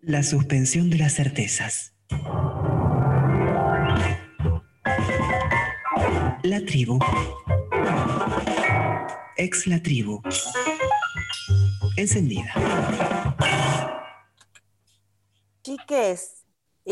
La suspensión de las certezas. La tribu. Ex la tribu. Encendida. Chiques,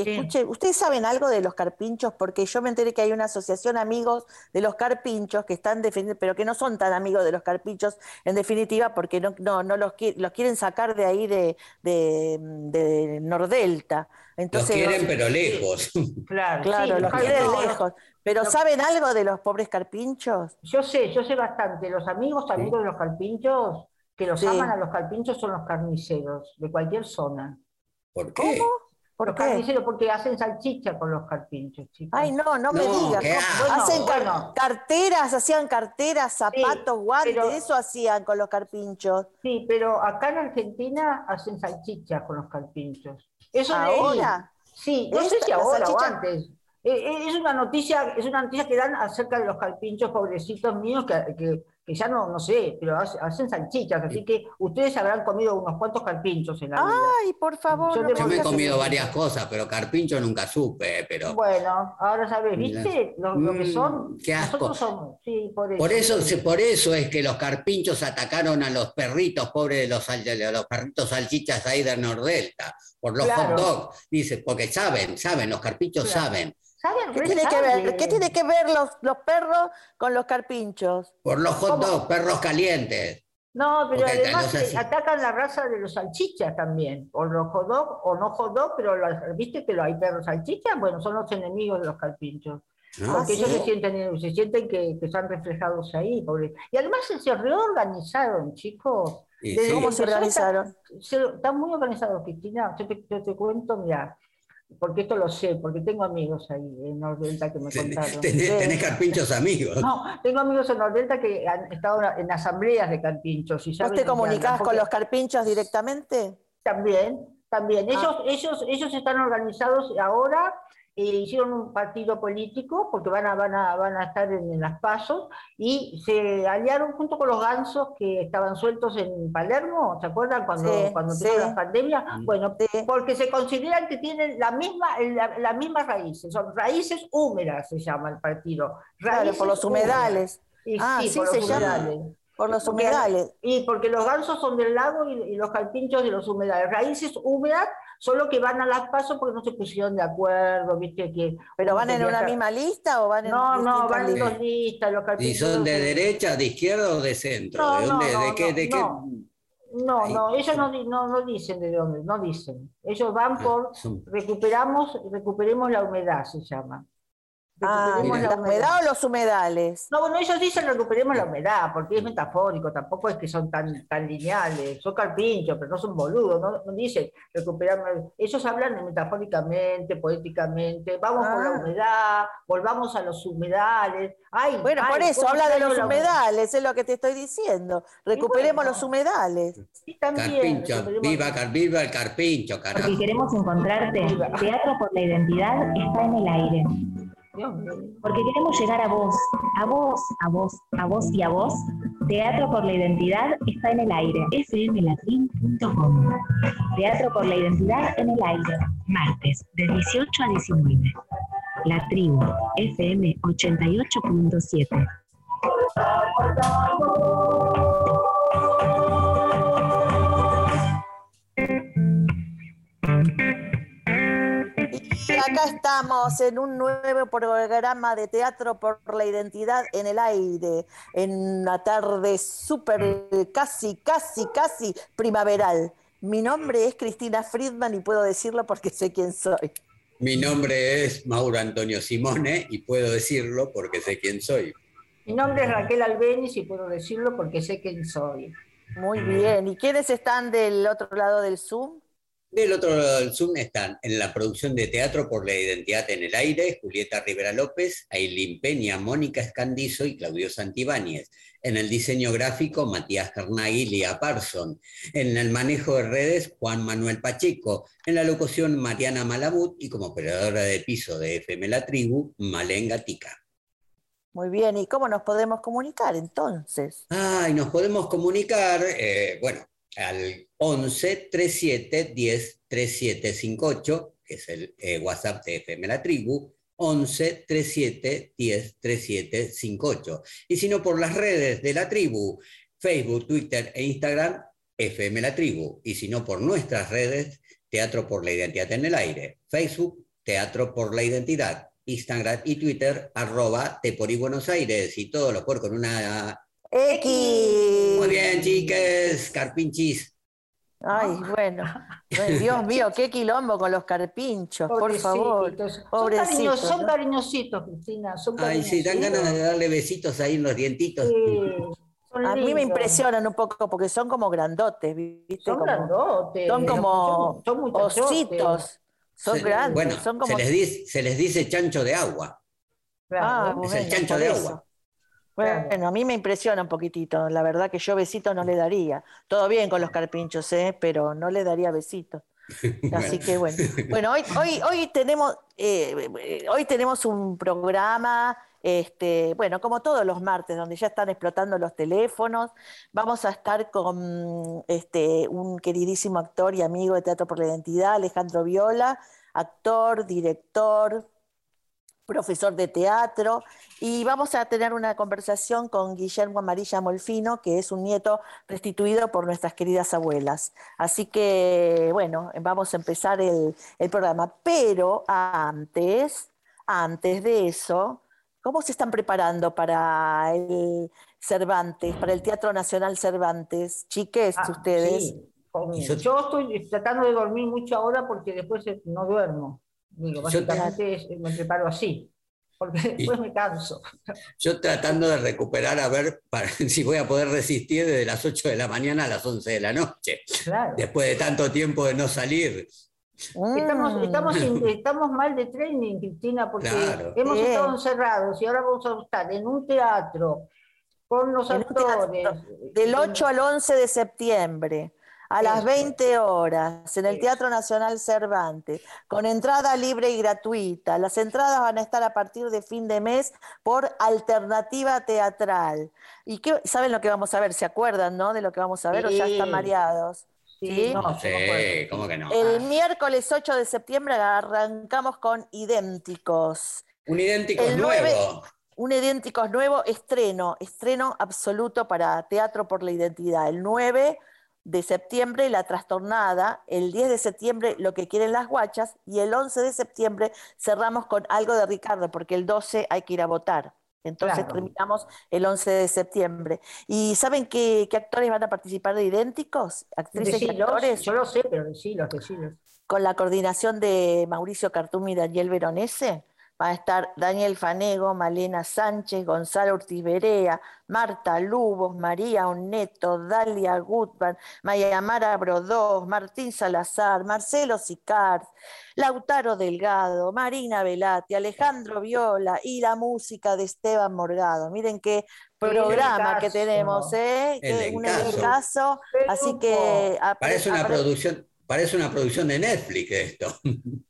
escuchen, ¿ustedes saben algo de los carpinchos? Porque yo me enteré que hay una asociación amigos de los carpinchos que están defendiendo, pero que no son tan amigos de los carpinchos, en definitiva, porque no, no, no los, qui- los quieren sacar de ahí de, de, de Nordelta. Los Entonces, quieren, pero lejos. Claro, Claro, sí, los los quieren lejos. Pero no. ¿saben algo de los pobres carpinchos? Yo sé, yo sé bastante. Los amigos, amigos de los carpinchos, que los Sí. aman a los carpinchos son los carniceros de cualquier zona. ¿Por qué? ¿Por los qué? carniceros porque hacen salchicha con los carpinchos, chicos. Ay, no, no me No, digas. hacen car- Bueno. carteras, hacían carteras, zapatos, guantes, pero- eso hacían con los carpinchos. Sí, pero acá en Argentina hacen salchicha con los carpinchos. Eso leí. Ahora, Sí, no sé si ahora o antes. Eh, eh, es una noticia, es una noticia que dan acerca de los carpinchos pobrecitos míos que, que- que ya no, no sé, pero hace- hacen salchichas, así que ustedes habrán comido unos cuantos carpinchos en la vida. ay, por favor. Yo no me Yo me he comido varias cosas, pero carpincho nunca supe, pero... Bueno, ahora sabes, ¿viste? Lo, lo que Mm, son. qué asco. Nosotros somos, sí, por eso. Por eso, se- por eso es que los carpinchos atacaron a los perritos, pobres de los, de los perritos salchichas ahí de Nordelta, por los Claro. hot dogs, dice, porque saben, saben, los carpinchos Claro. saben, ¿Saben? ¿Qué tiene que ver, ¿qué tiene que ver los, los perros con los carpinchos? por los hot dogs, perros calientes. No, pero Porque además no sé si- atacan la raza de los salchichas también, o los hot dog, o no hot dog, pero viste que hay perros salchichas, bueno, son los enemigos de los carpinchos. ¿no? Porque Ah, ellos ¿sí? se sienten, se sienten que, que están reflejados ahí, pobre. Y además se, reorganizaron, chicos. Y Desde sí. ¿Cómo se organizaron? se- están muy organizados, Cristina. Yo te, yo te cuento, mira, porque esto lo sé, porque tengo amigos ahí en Nordelta que me contaron. tenés- tenés carpinchos amigos. No, tengo amigos en Nordelta que han estado en asambleas de carpinchos. Y ¿Vos te comunicás con los carpinchos directamente? También, también. Ah. Ellos, ellos, ellos están organizados ahora, hicieron un partido político, porque van a, van a, van a estar en, en las pasos, y se aliaron junto con los gansos que estaban sueltos en Palermo, ¿se acuerdan? Cuando, Sí, cuando sí. la pandemia. Mm. Bueno, Sí. porque se consideran que tienen la misma, la- las mismas raíces, son raíces húmedas, se llama el partido. Claro, Raíces por los humedales. Y Ah, sí, sí, por se los llama. humedales. Por los Porque- humedales. Y porque los gansos son del lago y, y los carpinchos de los humedales. Raíces húmedas, solo que van a las pasos porque no se pusieron de acuerdo, viste que. ¿Pero van en una misma lista o van en No, no, van en dos listas, los ¿Y son de derecha, de izquierda o de centro? No, ¿De no, dónde? no, ¿De qué? no, de qué? no. No, Ahí. no, ellos no, no, no dicen de dónde, no dicen. Ellos van Ah, por son- recuperamos, recuperemos la humedad, se llama. Ah. ¿la humedad o los humedales? No, bueno, ellos dicen recuperemos la humedad, porque es metafórico, tampoco es que son tan, tan lineales, son carpinchos, pero no son boludos, no, no dicen recuperamos, ellos hablan metafóricamente, poéticamente, vamos por la Ah. humedad, volvamos a los humedales. Ay, Bueno, ay, por eso, habla de los humedales, es lo que te estoy diciendo. Recuperemos bueno. los humedales. Sí, también, Carpincho, viva, car- viva el carpincho, carajo. Porque queremos encontrarte. Teatro por la identidad está en el aire. Porque queremos llegar a vos, a vos, a vos, a vos y a vos. Teatro por la identidad está en el aire. fmlatrin.com. Teatro por la identidad en el aire. Martes, de 18 a 19. La tribu, FM 88.7. Acá estamos en un nuevo programa de teatro por la identidad en el aire, en una tarde súper, casi, casi, casi primaveral. Mi nombre es Cristina Friedman y puedo decirlo porque sé quién soy. Mi nombre es Mauro Antonio Simone y puedo decirlo porque sé quién soy. Mi nombre es Raquel Albeniz y puedo decirlo porque sé quién soy. Muy bien. ¿Y quiénes están del otro lado del Zoom? Del otro lado del Zoom están en la producción de Teatro por la Identidad en el Aire, Julieta Rivera López, Ailín Peña, Mónica Escandizo y Claudio Santibáñez. En el diseño gráfico, Matías Carnaghi y Lía Parson. En el manejo de redes, Juan Manuel Pacheco. En la locución, Mariana Malabut y como operadora de piso de FM La Tribu, Malen Gatica. Muy bien. ¿Y cómo nos podemos comunicar entonces? Ay, nos podemos comunicar, eh, bueno, al 11 37 10 3758, que es el eh, WhatsApp de FM La Tribu, 11 37 10 3758. Y si no, por las redes de la tribu, Facebook, Twitter e Instagram, FM La Tribu. Y si no, por nuestras redes, Teatro por la Identidad en el Aire. Facebook, Teatro por la Identidad. Instagram y Twitter, arroba Teporí Buenos Aires. Y todo lo por con una... X. Muy bien, chiques, carpinchis. Ay, bueno. Ay, Dios mío, qué quilombo con los carpinchos, por favor. Pobrecitos. Son, cariños- son cariñositos, Cristina. Son Ay, sí, dan ganas de darle besitos ahí en los dientitos. Sí, son A mí me impresionan un poco porque son como grandotes, ¿viste? Son Como- grandotes. son como son, son muchachotes. ositos. Son Se- grandes, Bueno, son como... se, les dice, se les dice chancho de agua. Ah. Es el bueno, chancho de eso. agua. Bueno, a mí me impresiona un poquitito. La verdad que yo besitos no le daría. Todo bien con los carpinchos, ¿eh? Pero no le daría besitos. Así que bueno. Bueno, hoy, hoy, hoy tenemos, eh, hoy tenemos un programa, este, bueno, como todos los martes, donde ya están explotando los teléfonos. Vamos a estar con este, un queridísimo actor y amigo de Teatro por la Identidad, Alejandro Viola, actor, director, profesor de teatro, y vamos a tener una conversación con Guillermo Amarilla Molfino, que es un nieto restituido por nuestras queridas abuelas. Así que, bueno, vamos a empezar el, el programa. Pero antes, antes de eso, ¿cómo se están preparando para el Cervantes, para el Teatro Nacional Cervantes? Chiques, Ah, ustedes. sí, yo- estoy tratando de dormir mucho ahora porque después no duermo. Digo, Yo- básicamente es- me preparo así, porque Y- después me canso. Yo tratando de recuperar a ver para, si voy a poder resistir desde las 8 de la mañana a las 11 de la noche, Claro. después de tanto tiempo de no salir. Estamos, Mm. estamos, mal de training, Cristina, porque Claro. hemos Bien. estado encerrados y ahora vamos a estar en un teatro con los En actores. Del 8 al 11 de septiembre, a las Eso. 20 horas, en el. Teatro Nacional Cervantes, con entrada libre y gratuita. Las entradas van a estar a partir de fin de mes por alternativa teatral. ¿Y qué, saben lo que vamos a ver? ¿Se acuerdan, no? De lo que vamos a ver o ya están mareados. Sí, ¿Sí? no, No ¿cómo que no? El miércoles 8 de septiembre arrancamos con Idénticos. Un idéntico el nueve- nuevo. Un Idénticos nuevo estreno, estreno absoluto para Teatro por la Identidad. El 9 de septiembre, La Trastornada. El 10 de septiembre, Lo que quieren las guachas. Y el 11 de septiembre cerramos con algo de Ricardo, porque el 12 hay que ir a votar. Entonces Claro. terminamos el 11 de septiembre. ¿Y saben qué, qué actores van a participar de Idénticos? Actrices y actores yo lo sé, pero decilos, decilos. con la coordinación de Mauricio Cartum y Daniel Veronese. Va a estar Daniel Fanego, Malena Sánchez, Gonzalo Ortiz Berea, Marta Lubos, María Oneto, Dalia Gutman, Mayamara Brodós, Martín Salazar, Marcelo Sicard, Lautaro Delgado, Marina Velati, Alejandro Viola y la música de Esteban Morgado. Miren qué programa que tenemos, ¿eh? Qué- Un elencazo. Así que Parece una producción, parece una producción de Netflix esto.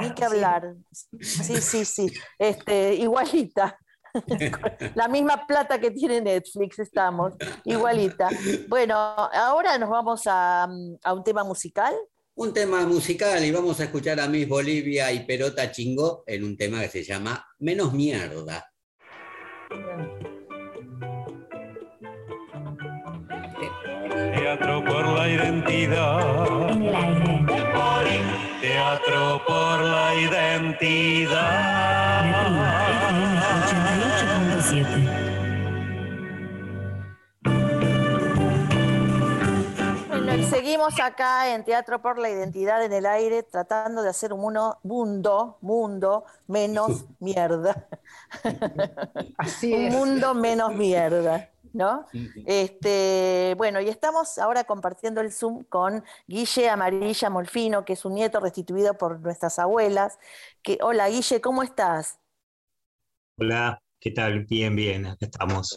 Ni que hablar. Sí, sí, sí. Este, igualita. La misma plata que tiene Netflix estamos, igualita. Bueno, ahora nos vamos a, a un tema musical. Un tema musical y vamos a escuchar a Miss Bolivia y Perota Chingó en un tema que se llama Menos Mierda. Teatro por la identidad. En el aire. Teatro por la identidad. tribu, FM 88.7. Bueno, y seguimos acá en Teatro por la Identidad en el Aire, tratando de hacer un mundo, mundo, mundo menos mierda. Así un mundo menos mierda, ¿no? Este, bueno, y estamos ahora compartiendo el Zoom con Guille Amarilla Molfino, que es un nieto restituido por nuestras abuelas. Que, hola Guille, ¿cómo estás? Hola, ¿qué tal? Bien, bien, acá estamos.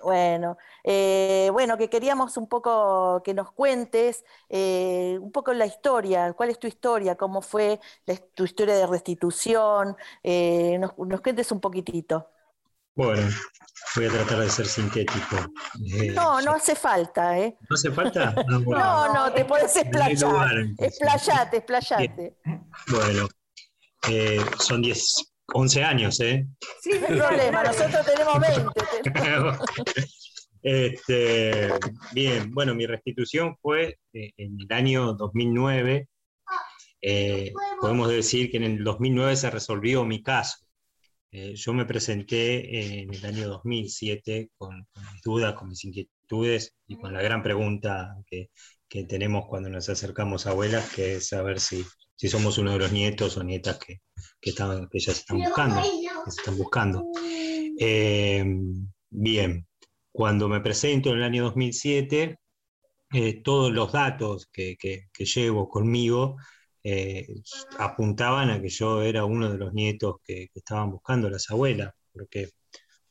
Bueno, eh, bueno, que queríamos un poco que nos cuentes eh, un poco la historia, cuál es tu historia, cómo fue la- tu historia de restitución, eh, nos, nos cuentes un poquitito. Bueno, voy a tratar de ser sintético. Eh, no, no hace falta, ¿eh? ¿No hace falta? No, no, te puedes explayar. Explayate, explayate. Bueno, eh, son 10, 11 años, ¿eh? Sí, no hay problema, nosotros tenemos 20. este, bien, bueno, mi restitución fue eh, en el año 2009. podemos decir que en el 2009 se resolvió mi caso. Eh, yo me presenté en el año 2007 con, mis dudas, con mis inquietudes y con la gran pregunta que, tenemos cuando nos acercamos a abuelas, que es saber si, si somos uno de los nietos o nietas que, que, están, que ya se están buscando. Se están buscando. Eh, bien, cuando me presento en el año 2007, eh, todos los datos que, que llevo conmigo eh, apuntaban a que yo era uno de los nietos que, estaban buscando las abuelas, porque,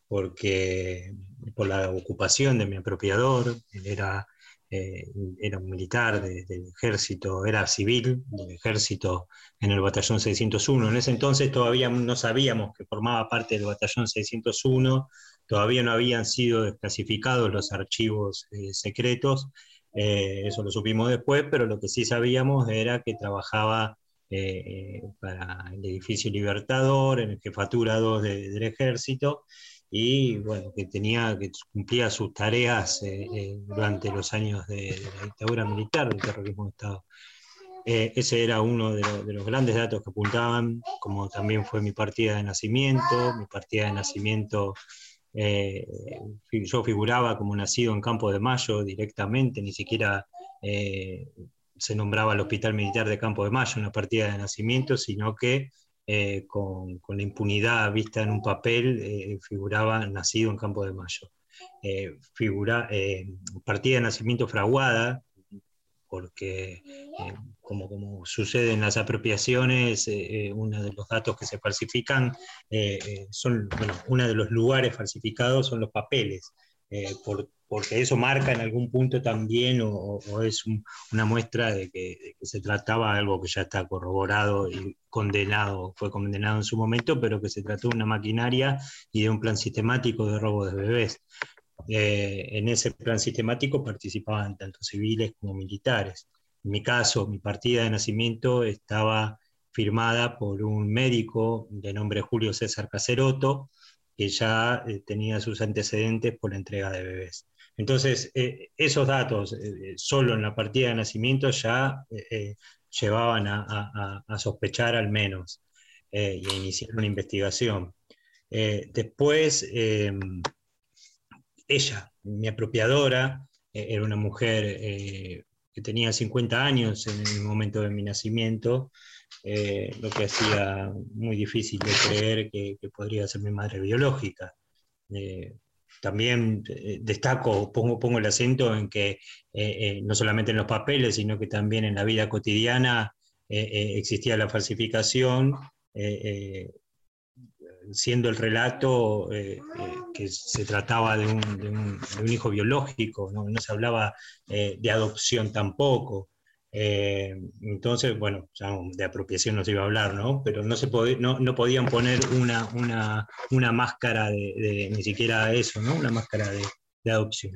porque por la ocupación de mi apropiador, él era, eh, era un militar del ejército, era civil del ejército en el batallón 601. En ese entonces todavía no sabíamos que formaba parte del batallón 601, todavía no habían sido desclasificados los archivos eh, secretos eh, eso lo supimos después, pero lo que sí sabíamos era que trabajaba eh, para el edificio Libertador, en el jefatura 2 del ejército, y bueno, que tenía, que cumplía sus tareas eh, durante los años de, la dictadura militar, del terrorismo de Estado. ese era uno de, los grandes datos que apuntaban, como también fue mi partida de nacimiento, mi partida de nacimiento eh, yo figuraba como nacido en Campo de Mayo directamente, ni siquiera eh, se nombraba el Hospital Militar de Campo de Mayo una partida de nacimiento, sino que eh, con, la impunidad vista en un papel figuraba nacido en Campo de Mayo. figura, partida de nacimiento fraguada, porque como, como, sucede en las apropiaciones, eh, eh, uno de los datos que se falsifican son, bueno, uno de los lugares falsificados son los papeles, porque eso marca en algún punto también o, es una muestra de que, se trataba de algo que ya está corroborado y condenado, fue condenado en su momento, pero que se trató de una maquinaria y de un plan sistemático de robo de bebés. Eh, en ese plan sistemático participaban tanto civiles como militares. Mi caso, mi partida de nacimiento estaba firmada por un médico de nombre Julio César Caseroto, que ya eh, tenía sus antecedentes por la entrega de bebés. Entonces, eh, esos datos, solo en la partida de nacimiento, ya llevaban a, a, sospechar al menos y a iniciar una investigación. después, ella, mi apropiadora, eh, era una mujer eh, que tenía 50 años en el momento de mi nacimiento, eh, lo que hacía muy difícil de creer que, podría ser mi madre biológica. también destaco, pongo, pongo el acento en que no solamente en los papeles, sino que también en la vida cotidiana existía la falsificación siendo el relato eh, eh, que se trataba de un, hijo biológico, no, se hablaba eh, de adopción tampoco. entonces, bueno, de apropiación no se iba a hablar, ¿no? Pero no, se no, podían poner una, una, máscara de, ni siquiera eso, ¿no? Una máscara de, adopción.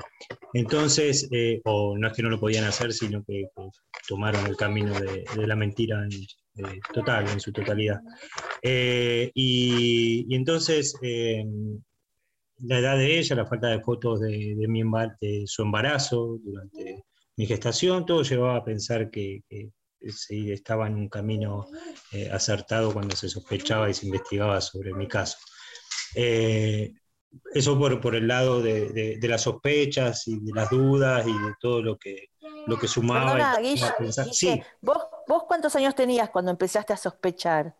Entonces, o no es que no lo podían hacer, sino que, tomaron el camino de, la mentira en, eh, total, en su totalidad. Eh, y, entonces, eh, la edad de ella, la falta de fotos de, mi de su embarazo durante mi gestación, todo llevaba a pensar que, estaba en un camino acertado cuando se sospechaba y se investigaba sobre mi caso. eso por, por, el lado de, las sospechas y de las dudas y de todo lo que, lo que sumaba. sí. ¿vos, ¿Vos cuántos años tenías cuando empezaste a sospechar?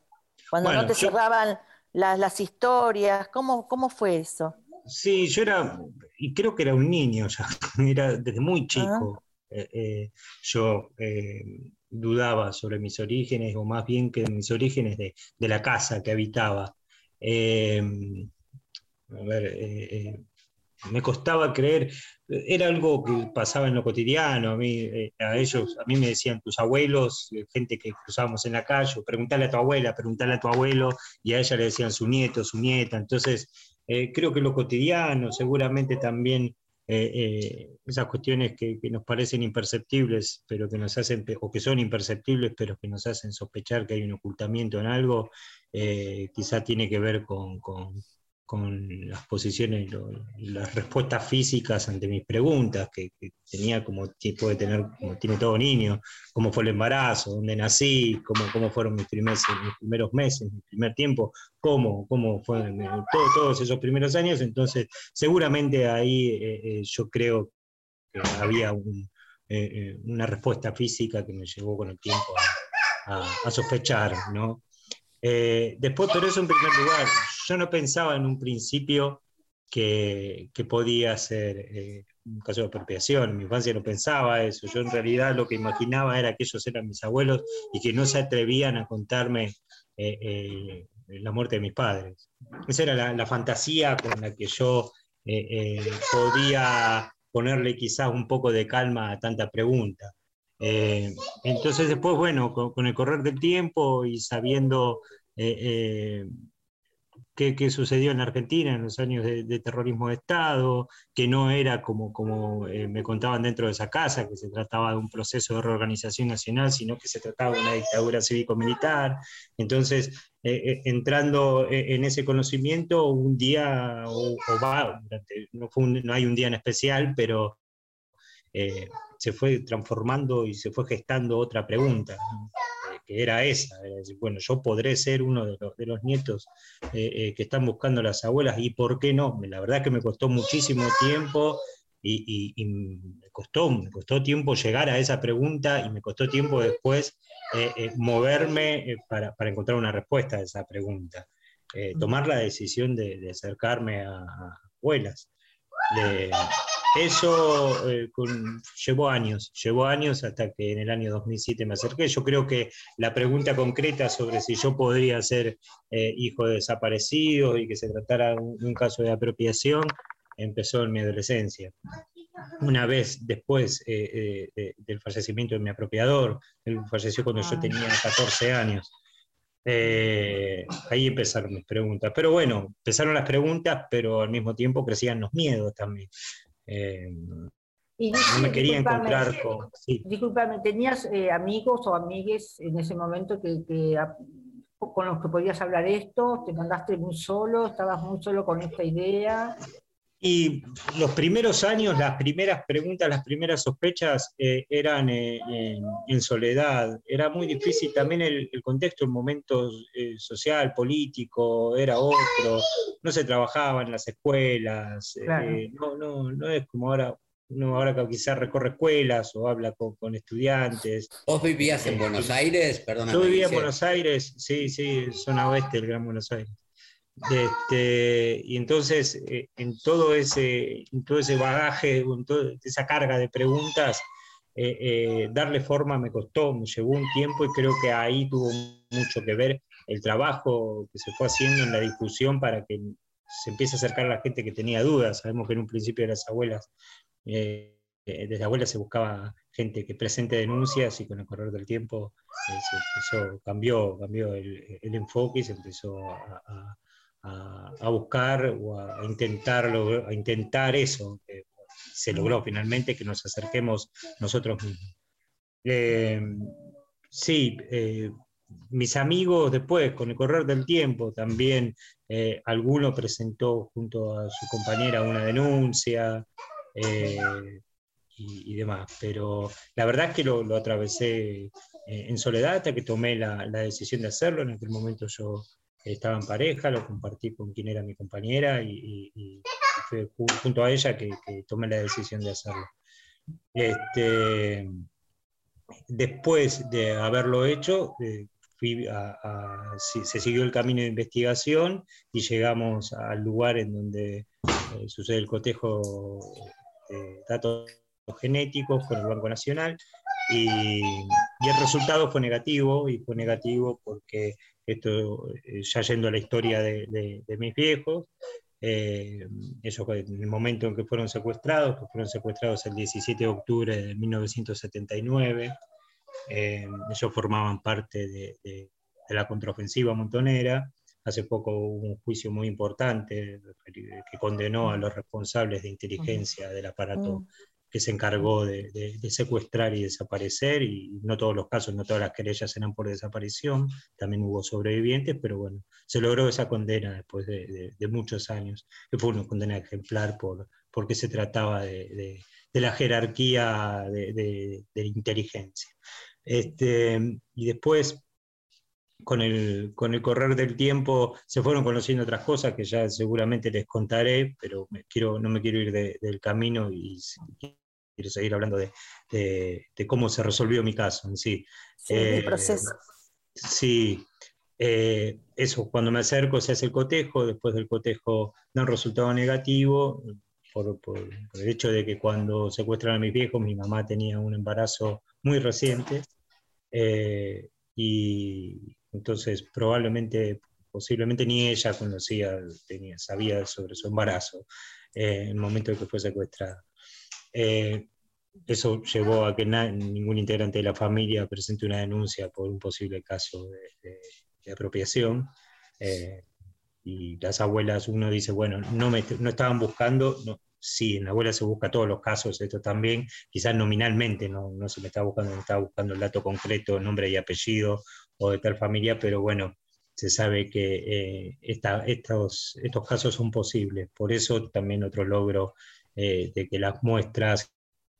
Cuando no te cerraban las, historias, ¿cómo, ¿cómo fue eso? Sí, yo era, y creo que era un niño ya, era desde muy chico. Eh, eh, yo eh, dudaba sobre mis orígenes, o más bien que mis orígenes de, de la casa que habitaba. a ver, me costaba creer, era algo que pasaba en lo cotidiano, a mí, eh, a ellos, a mí me decían tus abuelos, eh, gente que cruzábamos en la calle, preguntarle a tu abuela, preguntarle a tu abuelo, y a ella le decían su nieto, su nieta, entonces eh, creo que lo cotidiano, seguramente también esas cuestiones que, nos parecen imperceptibles, pero que nos hacen, o que son imperceptibles, pero que nos hacen sospechar que hay un ocultamiento en algo, quizá tiene que ver con con las posiciones y las respuestas físicas ante mis preguntas, que, tenía como puede tener, como tiene todo niño, cómo fue el embarazo, dónde nací, cómo, cómo fueron mis, primeros, mis primeros meses, mi primer tiempo, cómo, cómo fueron todos esos primeros años. Entonces, seguramente ahí eh, eh, yo creo que había eh, una respuesta física que me llevó con el tiempo a, sospechar, ¿no? Después, pero eso en primer lugar, yo no pensaba en un principio que, que podía ser eh, un caso de apropiación, mi infancia no pensaba eso, yo en realidad lo que imaginaba era que ellos eran mis abuelos y que no se atrevían a contarme eh, la muerte de mis padres. Esa era la, fantasía con la que yo podía ponerle quizás un poco de calma a tanta pregunta. Eh, entonces después, bueno, con, el correr del tiempo y sabiendo eh, eh, qué, sucedió en Argentina en los años de, terrorismo de Estado, que no era como, como me contaban dentro de esa casa, que se trataba de un proceso de reorganización nacional, sino que se trataba de una dictadura cívico-militar. Entonces, entrando en ese conocimiento, un día, o, va, no, hay un día en especial, pero eh, se fue transformando y se fue gestando otra pregunta, eh, que era esa, decir, bueno, yo podré ser uno de los, de los nietos eh, que están buscando las abuelas y por qué no. La verdad que me costó muchísimo tiempo y, me, costó, me costó tiempo llegar a esa pregunta y me costó tiempo después moverme para, para, encontrar una respuesta a esa pregunta. tomar la decisión de, acercarme a, abuelas. Eso eh, llevó años, llevó años hasta que en el año 2007 me acerqué. Yo creo que la pregunta concreta sobre si yo podría ser eh, hijo de desaparecido y que se tratara de un, caso de apropiación empezó en mi adolescencia. Una vez después eh, del fallecimiento de mi apropiador, él falleció cuando yo tenía 14 años. ahí empezaron mis preguntas. Pero bueno, empezaron las preguntas, pero al mismo tiempo crecían los miedos también. Eh, y no me quería encontrar con... Sí. Disculpame, ¿tenías eh, amigos o amigues en ese momento que, que, con los que podías hablar esto? ¿Te mandaste muy solo? ¿Estabas muy solo con esta idea? Y los primeros años, las primeras preguntas, las primeras sospechas eh, eran en soledad. Era muy difícil también el, contexto, el momento social, político, era otro. No se trabajaba en las escuelas. no, no, no es como ahora. Uno ahora quizás recorre escuelas o habla con, estudiantes. ¿Vos vivías en Buenos Aires? Perdóname. Yo vivía en Buenos Aires, sí, sí, zona oeste del Gran Buenos Aires. Este, y entonces, eh, en, todo ese, todo ese bagaje, en toda esa carga de preguntas, eh, eh, darle forma me costó, me llevó un tiempo y creo que ahí tuvo mucho que ver el trabajo que se fue haciendo en la discusión para que se empiece a acercar a la gente que tenía dudas. Sabemos que en un principio de las abuelas, desde abuelas se buscaba gente que presente denuncias y con el correr del tiempo se cambió, cambió el, enfoque y se empezó a, buscar o a, intentarlo, a intentar eso. se logró finalmente que nos acerquemos nosotros mismos. Eh, sí, eh, mis amigos después, con el correr del tiempo, también eh, alguno presentó junto a su compañera una denuncia y, demás, pero la verdad es que lo, lo atravesé en soledad hasta que tomé la, la, decisión de hacerlo. En aquel momento yo estaba en pareja, lo compartí con quien era mi compañera y, fue junto a ella que, tomé la decisión de hacerlo. Este, después de haberlo hecho, eh, se siguió el camino de investigación y llegamos al lugar en donde eh, sucede el cotejo de datos genéticos con el Banco Nacional y, y, el resultado fue negativo y fue negativo porque esto eh, ya yendo a la historia de, mis viejos, eh, eso en el momento en que fueron secuestrados, que fueron secuestrados el 17 de octubre de 1979, eh, ellos formaban parte de, la contraofensiva montonera, Hace poco hubo un juicio muy importante que condenó a los responsables de inteligencia del aparato. Que se encargó de, secuestrar y desaparecer, y no todos los casos, no todas las querellas eran por desaparición, también hubo sobrevivientes, pero bueno, se logró esa condena después de, muchos años, que fue una condena ejemplar por, porque se trataba de, la jerarquía de, inteligencia. Este, y después, con el, con el correr del tiempo, se fueron conociendo otras cosas que ya seguramente les contaré, pero me quiero, no me quiero ir de- del camino y quiero seguir hablando de, de- de cómo se resolvió mi caso en sí. Sí, el Eh, proceso. Sí, eh, eso, cuando me acerco se hace el cotejo, después del cotejo da un resultado negativo por, por- por el hecho de que cuando secuestran a mis viejos mi mamá tenía un embarazo muy reciente eh, y entonces probablemente, posiblemente ni ella conocía, tenía, sabía sobre su embarazo eh, en el momento en que fue secuestrada. Eh, eso llevó a que ningún integrante de la familia presente una denuncia por un posible caso de, apropiación. Eh, y las abuelas, uno dice, bueno, no, me, no estaban buscando, no, sí, en la abuela se busca todos los casos, esto también, quizás nominalmente no, no se me estaba buscando, me estaba buscando el dato concreto, nombre y apellido o de tal familia, pero bueno, se sabe que eh, estos, estos casos son posibles. Por eso también otro logro eh, de que las muestras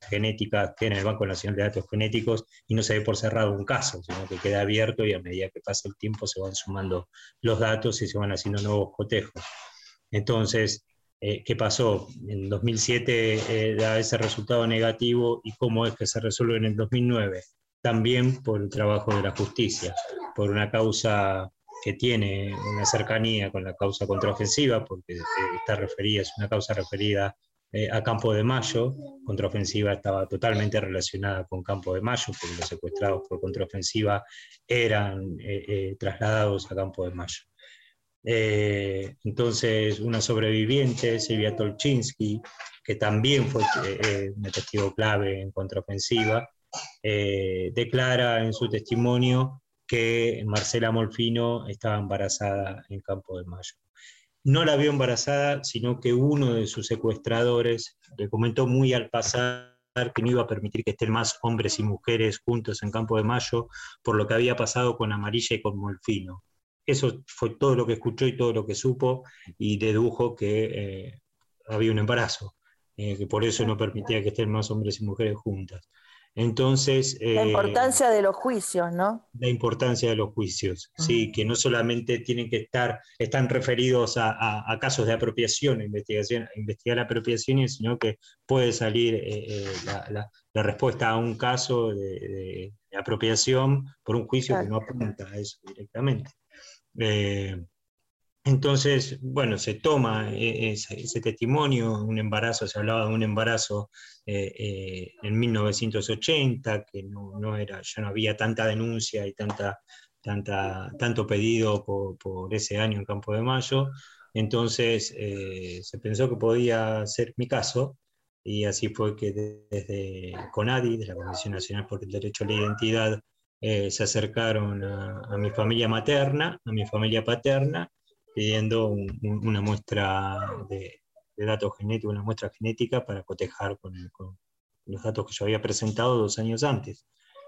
genéticas queden en el Banco Nacional de Datos Genéticos y no se dé por cerrado un caso, sino que queda abierto y a medida que pasa el tiempo se van sumando los datos y se van haciendo nuevos cotejos. Entonces, eh, ¿qué pasó? En 2007 eh, da ese resultado negativo y cómo es que se resuelve en el 2009. También por el trabajo de la justicia, por una causa que tiene una cercanía con la causa contraofensiva, porque eh, está referida, es una causa referida eh, a Campo de Mayo. Contraofensiva estaba totalmente relacionada con Campo de Mayo, porque los secuestrados por contraofensiva eran eh, trasladados a Campo de Mayo. Entonces, una sobreviviente, Silvia Tolchinsky, que también fue un testigo clave en contraofensiva, eh, declara en su testimonio que Marcela Molfino estaba embarazada en Campo de Mayo. No la vio embarazada, sino que uno de sus secuestradores le comentó muy al pasar que no iba a permitir que estén más hombres y mujeres juntos en Campo de Mayo por lo que había pasado con Amarilla y con Molfino. Eso fue todo lo que escuchó y todo lo que supo y dedujo que eh, había un embarazo, eh, que por eso no permitía que estén más hombres y mujeres juntas. Entonces... La eh, importancia de los juicios, ¿no? la importancia de los juicios, sí, que no solamente tienen que estar, están referidos a, a- a casos de apropiación, investigación, investigar apropiaciones, sino que puede salir eh, eh, la, la- la respuesta a un caso de, de- de apropiación por un juicio que no apunta a eso directamente. Eh, entonces, bueno, se toma eh, ese, ese testimonio, un embarazo, se hablaba de un embarazo eh, eh, en 1980, que no, no era, ya no había tanta denuncia y tanta, tanta, tanto pedido por, por ese año en Campo de Mayo, entonces eh, se pensó que podía ser mi caso, y así fue que de- desde CONADI, de la Comisión Nacional por el Derecho a la Identidad, eh, se acercaron a, a mi familia materna, a mi familia paterna, pidiendo un- un- una muestra de, datos genéticos, una muestra genética para cotejar con, con los datos que yo había presentado dos años antes.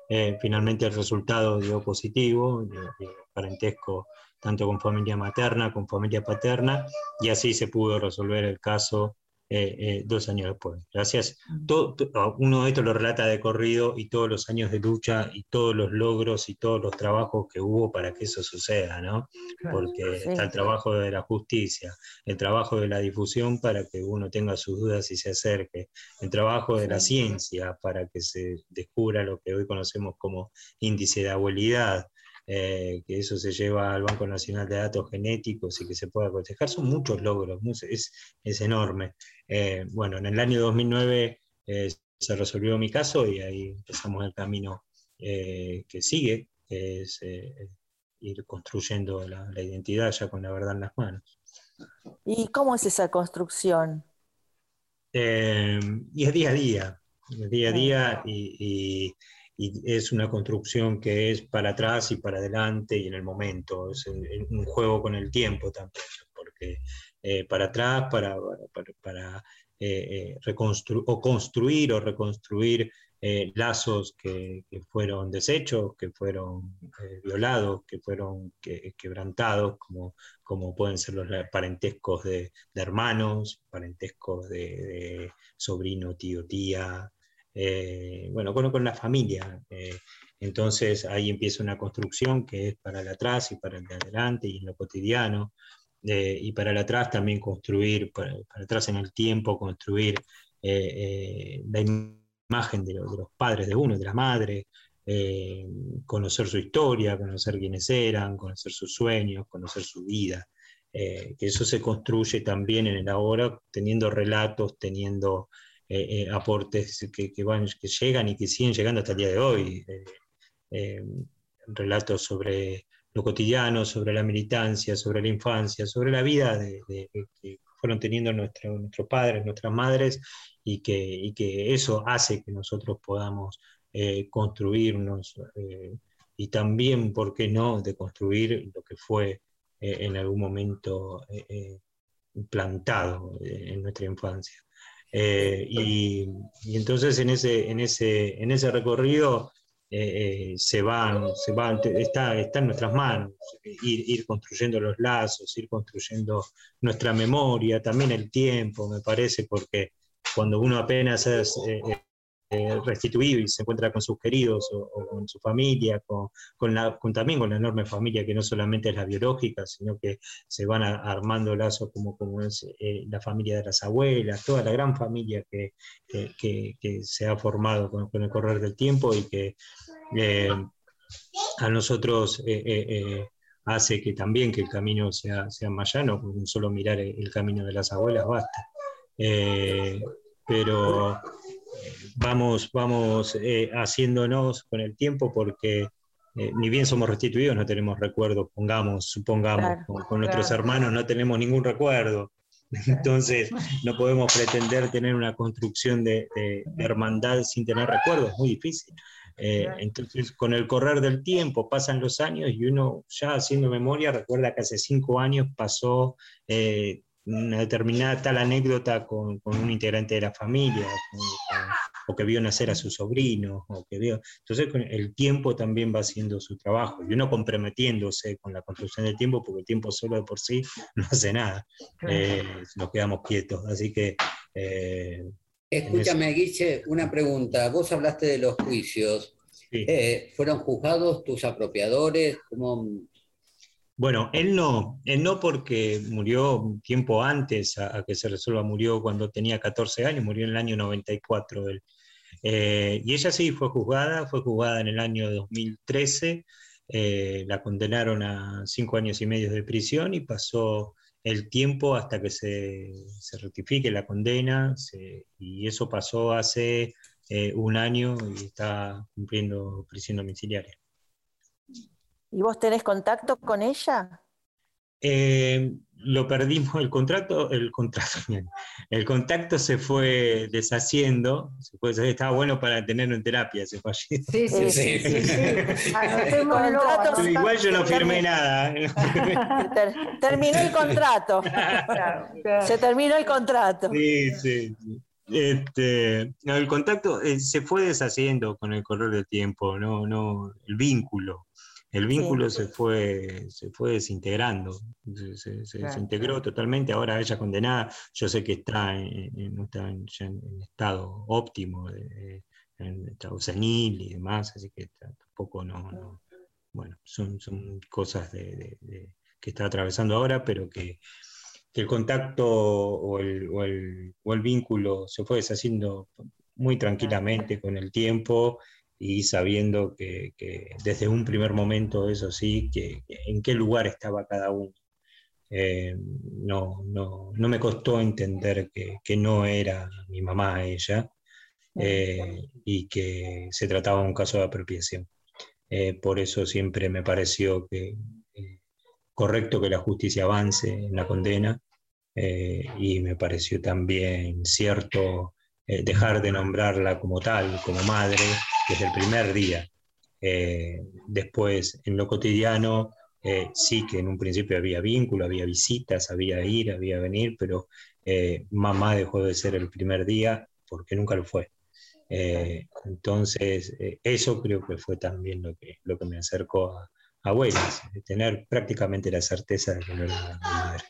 Eh, finalmente el resultado dio positivo, de, de parentesco tanto con familia materna como familia paterna, y así se pudo resolver el caso eh, eh, dos años después. Gracias. Todo- to- uno de estos lo relata de corrido y todos los años de lucha y todos los logros y todos los trabajos que hubo para que eso suceda, ¿no? Porque Sí. está el trabajo de la justicia, el trabajo de la difusión para que uno tenga sus dudas y se acerque, el trabajo de la ciencia para que se descubra lo que hoy conocemos como índice de abuelidad, eh, que eso se lleva al Banco Nacional de Datos Genéticos y que se pueda cotejar. Son muchos logros, es, es enorme. Eh, bueno, en el año 2009 eh, se resolvió mi caso y ahí empezamos el camino eh, que sigue, que es eh, ir construyendo la, la identidad ya con la verdad en las manos. ¿Y cómo es esa construcción? Eh, y es día a día, día a día y, y- y es una construcción que es para atrás y para adelante y en el momento, es un juego con el tiempo también, porque eh, para atrás, para, para, eh, reconstruir o construir o reconstruir lazos que, fueron deshechos, que fueron violados, que fueron quebrantados, como, como pueden ser los parentescos de, hermanos, parentescos de sobrino, tío, tía, eh, bueno, con, con la familia. Eh, entonces ahí empieza una construcción que es para el atrás y para el de adelante y en lo cotidiano. Eh, y para atrás también construir, para, atrás en el tiempo, construir la imagen de, los padres de uno, de la madre, conocer su historia, conocer quiénes eran, conocer sus sueños, conocer su vida. que eso se construye también en el ahora, teniendo relatos, teniendo eh, eh, aportes que, van, que llegan y que siguen llegando hasta el día de hoy. Eh, relatos sobre lo cotidiano, sobre la militancia, sobre la infancia, sobre la vida que fueron teniendo nuestros padres, nuestras madres, y que, eso hace que nosotros podamos construirnos y también, ¿por qué no?, de construir lo que fue en algún momento plantado en nuestra infancia. Eh, y, entonces en ese, en ese, en ese recorrido eh, eh, se van, se van está, está en nuestras manos, ir, ir, construyendo los lazos, ir construyendo nuestra memoria, también el tiempo, me parece, porque cuando uno apenas es, eh, restituido y se encuentra con sus queridos o, con su familia, con, también con la enorme familia que no solamente es la biológica, sino que se van armando lazos como, como es eh, la familia de las abuelas, toda la gran familia que, se ha formado con, el correr del tiempo y que eh, a nosotros hace que también que el camino sea, sea más llano, con solo mirar el, camino de las abuelas basta. pero vamos, vamos eh, haciéndonos con el tiempo porque eh, ni bien somos restituidos, no tenemos recuerdos, pongamos, supongamos, con, nuestros hermanos no tenemos ningún recuerdo. Entonces, no podemos pretender tener una construcción de, hermandad sin tener recuerdos, es muy difícil. Eh, entonces, con el correr del tiempo, pasan los años y uno ya haciendo memoria recuerda que hace cinco años pasó una determinada tal anécdota con, un integrante de la familia, o que vio nacer a su sobrino, o que vio... Entonces el tiempo también va haciendo su trabajo, y uno comprometiéndose con la construcción del tiempo, porque el tiempo solo de por sí no hace nada, eh, nos quedamos quietos, así que... Eh, Escúchame, Guiche, una pregunta. Vos hablaste de los juicios. Eh, ¿Fueron juzgados tus apropiadores? ¿Cómo, bueno, él no, él no porque murió tiempo antes a, que se resuelva, murió cuando tenía 14 años, murió en el año 94 él. Eh, y ella sí fue juzgada, fue juzgada en el año 2013, eh, la condenaron a cinco años y medio de prisión y pasó el tiempo hasta que se, se rectifique la condena, y eso pasó hace eh, un año y está cumpliendo prisión domiciliaria. ¿Y vos tenés contacto con ella? Eh, lo perdimos, el contrato, el contrato, el contacto se fue deshaciendo, se fue, estaba bueno para tenerlo en terapia, se fue Sí, sí, sí. sí, Igual yo no firmé nada. terminó el contrato. Se terminó el contrato. Sí, sí. Este, el contacto eh, se fue deshaciendo con el correr del tiempo, no, no, el vínculo. El vínculo se, fue, se fue desintegrando, se, desintegró totalmente. Ahora ella condenada, yo sé que está en, está en, estado óptimo, en estado senil y demás, así que tampoco no, bueno, son, son cosas de, que está atravesando ahora, pero que, el contacto o el, o, el, o el vínculo se fue deshaciendo muy tranquilamente con el tiempo y sabiendo que, desde un primer momento, eso sí, que, en qué lugar estaba cada uno. Eh, no, no, no, me costó entender que, no era mi mamá ella eh, y que se trataba de un caso de apropiación. Eh, por eso siempre me pareció que correcto que la justicia avance en la condena y me pareció también cierto dejar de nombrarla como tal, como madre, desde el primer día. Eh, después, en lo cotidiano, eh, sí que en un principio había vínculo, había visitas, había ir, había venir, pero eh, mamá dejó de ser el primer día porque nunca lo fue. entonces, eso creo que fue también lo que, lo que me acercó a, abuelas, tener prácticamente la certeza de que no era mi madre.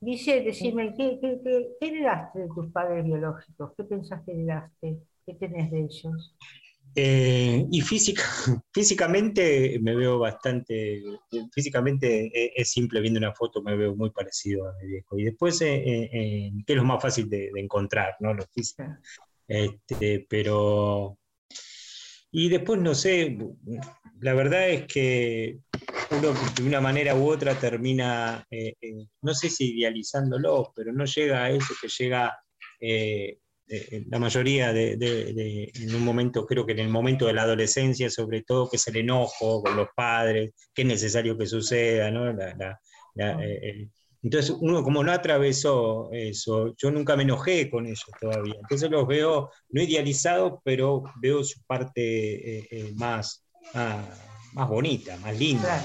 Dice, decime, ¿qué, qué, qué, heredaste de tus padres biológicos? ¿Qué pensás que heredaste? ¿Qué tenés de ellos? Eh, y física, físicamente me veo bastante, físicamente es, simple, viendo una foto me veo muy parecido a mi viejo. Y después, eh, eh, ¿qué es lo más fácil de, encontrar, ¿no? Lo físico. Este, pero, y después no sé, la verdad es que uno de una manera u otra termina, eh, eh, no sé si idealizándolo, pero no llega a eso que llega eh, la mayoría de, en un momento, creo que en el momento de la adolescencia, sobre todo, que es el enojo con los padres, que es necesario que suceda, ¿no? entonces, uno como no atravesó eso, yo nunca me enojé con ellos todavía. Entonces los veo no idealizados, pero veo su parte más, más bonita, más linda.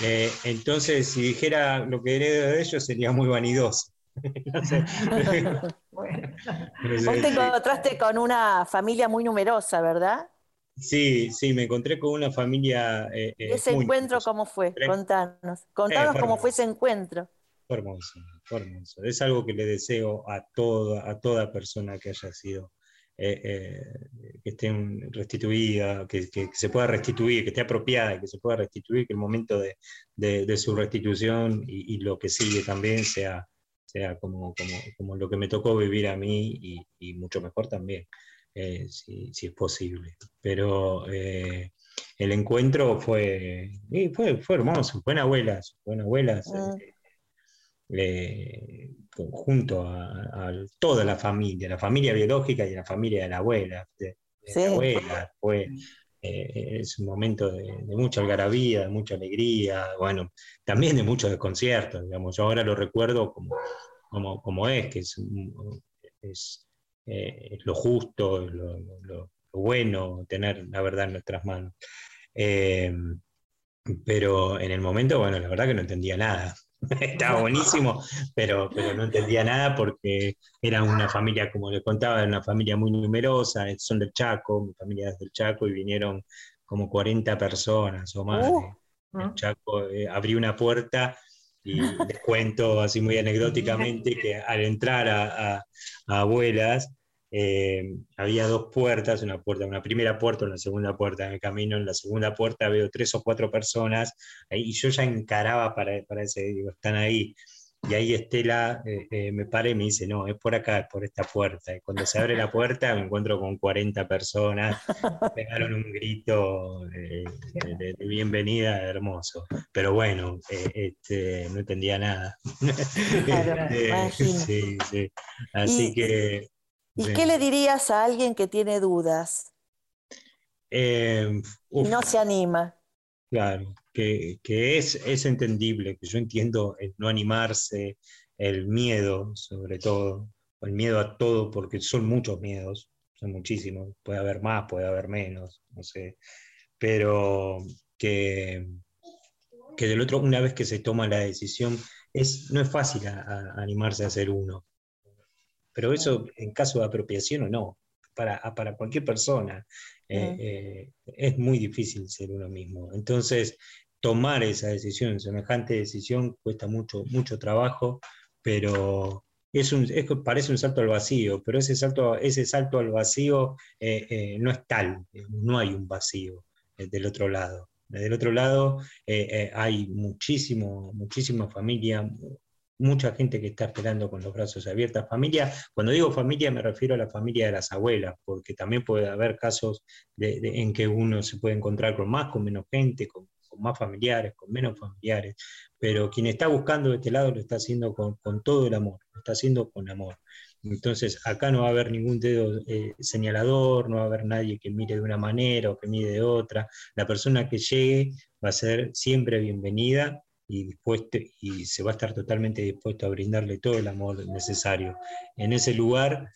Eh, entonces, si dijera lo que heredo de ellos, sería muy vanidoso. Vos te encontraste con una familia muy numerosa, ¿verdad? Sí, sí, me encontré con una familia. Eh, eh ¿Ese encuentro cómo fue? Contanos. Contanos cómo fue ese encuentro. Fue hermoso, fue hermoso. Es algo que le deseo a toda, a toda persona que haya sido eh, eh, que esté restituida, que, se pueda restituir, que esté apropiada, que se pueda restituir, que el momento de, su restitución y, lo que sigue también sea, sea como, como, lo que me tocó vivir a mí y, mucho mejor también, eh, si, es posible. Pero el encuentro fue, fue, fue hermoso, buenas abuelas, buenas abuelas. Ah junto a, toda la familia, la familia biológica y la familia de la abuela. De, la abuela fue, eh, es un momento de, mucha algarabía, de mucha alegría, bueno, también de mucho desconcierto, digamos. Yo ahora lo recuerdo como, como, como es, que es, es, eh, lo justo, lo, lo, bueno tener la verdad en nuestras manos. Eh, pero en el momento, bueno, la verdad que no entendía nada. Estaba buenísimo, pero, pero no entendía nada porque era una familia, como les contaba, era una familia muy numerosa, son del Chaco, mi familia es del Chaco y vinieron como 40 personas o más. Uh, el uh. Chaco eh, abrió una puerta y les cuento así muy anecdóticamente que al entrar a abuelas, eh, había dos puertas, una puerta, una primera puerta, una segunda puerta en el camino, en la segunda puerta veo tres o cuatro personas, y yo ya encaraba para, para ese, digo, están ahí. Y ahí Estela eh, eh, me para y me dice, no, es por acá, es por esta puerta. Y cuando se abre la puerta me encuentro con 40 personas, pegaron un grito de, bienvenida hermoso. Pero bueno, este, no entendía nada. Este, sí, Así que ¿Y qué le dirías a alguien que tiene dudas? Eh, y no se anima. Claro, que, es, es, entendible, que yo entiendo el no animarse, el miedo sobre todo, el miedo a todo, porque son muchos miedos, son muchísimos, puede haber más, puede haber menos, no sé, pero que, que del otro, una vez que se toma la decisión, es, no es fácil animarse a ser uno, pero eso en caso de apropiación o no, para, para cualquier persona eh, eh, es muy difícil ser uno mismo. Entonces, tomar esa decisión, semejante decisión, cuesta mucho, mucho trabajo, pero es un, parece un salto al vacío, pero ese salto, ese salto al vacío eh, no es tal, no hay un vacío del otro lado. Del otro lado hay muchísimo, muchísima familia, mucha gente que está esperando con los brazos abiertos. Familia, cuando digo familia me refiero a la familia de las abuelas, porque también puede haber casos en que uno se puede encontrar con más, con menos gente, con, más familiares, con menos familiares, pero quien está buscando de este lado lo está haciendo con, todo el amor, lo está haciendo con amor. Entonces, acá no va a haber ningún dedo eh, señalador, no va a haber nadie que mire de una manera o que mire de otra. La persona que llegue va a ser siempre bienvenida y, dispuesto, y se va a estar totalmente dispuesto a brindarle todo el amor necesario. En ese lugar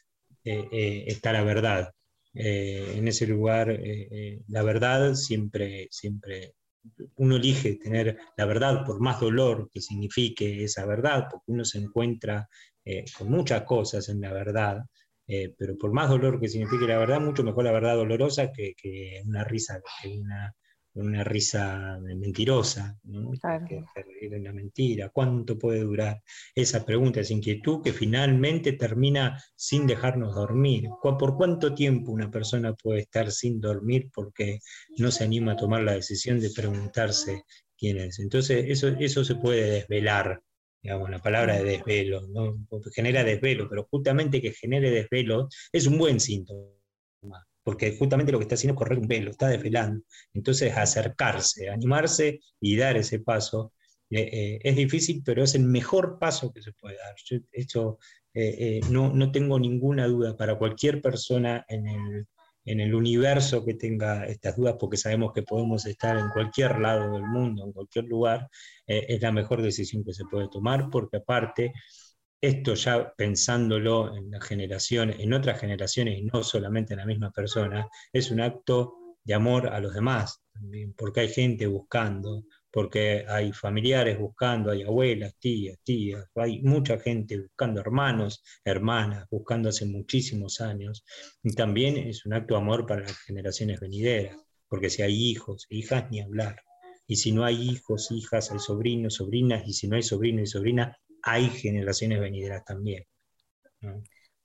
eh, eh, está la verdad. eh, en ese lugar eh, eh, la verdad siempre, siempre uno elige tener la verdad por más dolor que signifique esa verdad, porque uno se encuentra con muchas cosas en la verdad, pero por más dolor que signifique la verdad, mucho mejor la verdad dolorosa que, que una risa, que una, una risa mentirosa, ¿no? que reír una mentira. ¿Cuánto puede durar esa pregunta, esa inquietud que finalmente termina sin dejarnos dormir? ¿Por cuánto tiempo una persona puede estar sin dormir porque no se anima a tomar la decisión de preguntarse quién es? Entonces, eso, eso se puede desvelar. Digamos, la palabra de desvelo, ¿no? genera desvelo, pero justamente que genere desvelo es un buen síntoma porque justamente lo que está haciendo es correr un velo, está desvelando. Entonces, acercarse, animarse y dar ese paso eh, eh, es difícil, pero es el mejor paso que se puede dar. Yo, eh, no, no, tengo ninguna duda para cualquier persona en el, en el universo que tenga estas dudas, porque sabemos que podemos estar en cualquier lado del mundo, en cualquier lugar, es la mejor decisión que se puede tomar, porque aparte esto ya pensándolo en la generación, en otras generaciones y no solamente en la misma persona, es un acto de amor a los demás porque hay gente buscando, porque hay familiares buscando, hay abuelas, tías, tías, hay mucha gente buscando hermanos, hermanas, buscando hace muchísimos años. Y también es un acto de amor para las generaciones venideras, porque si hay hijos, hijas, ni hablar. Y si no hay hijos, hijas, hay sobrinos, sobrinas, y si no hay sobrinos y sobrinas, hay generaciones venideras también.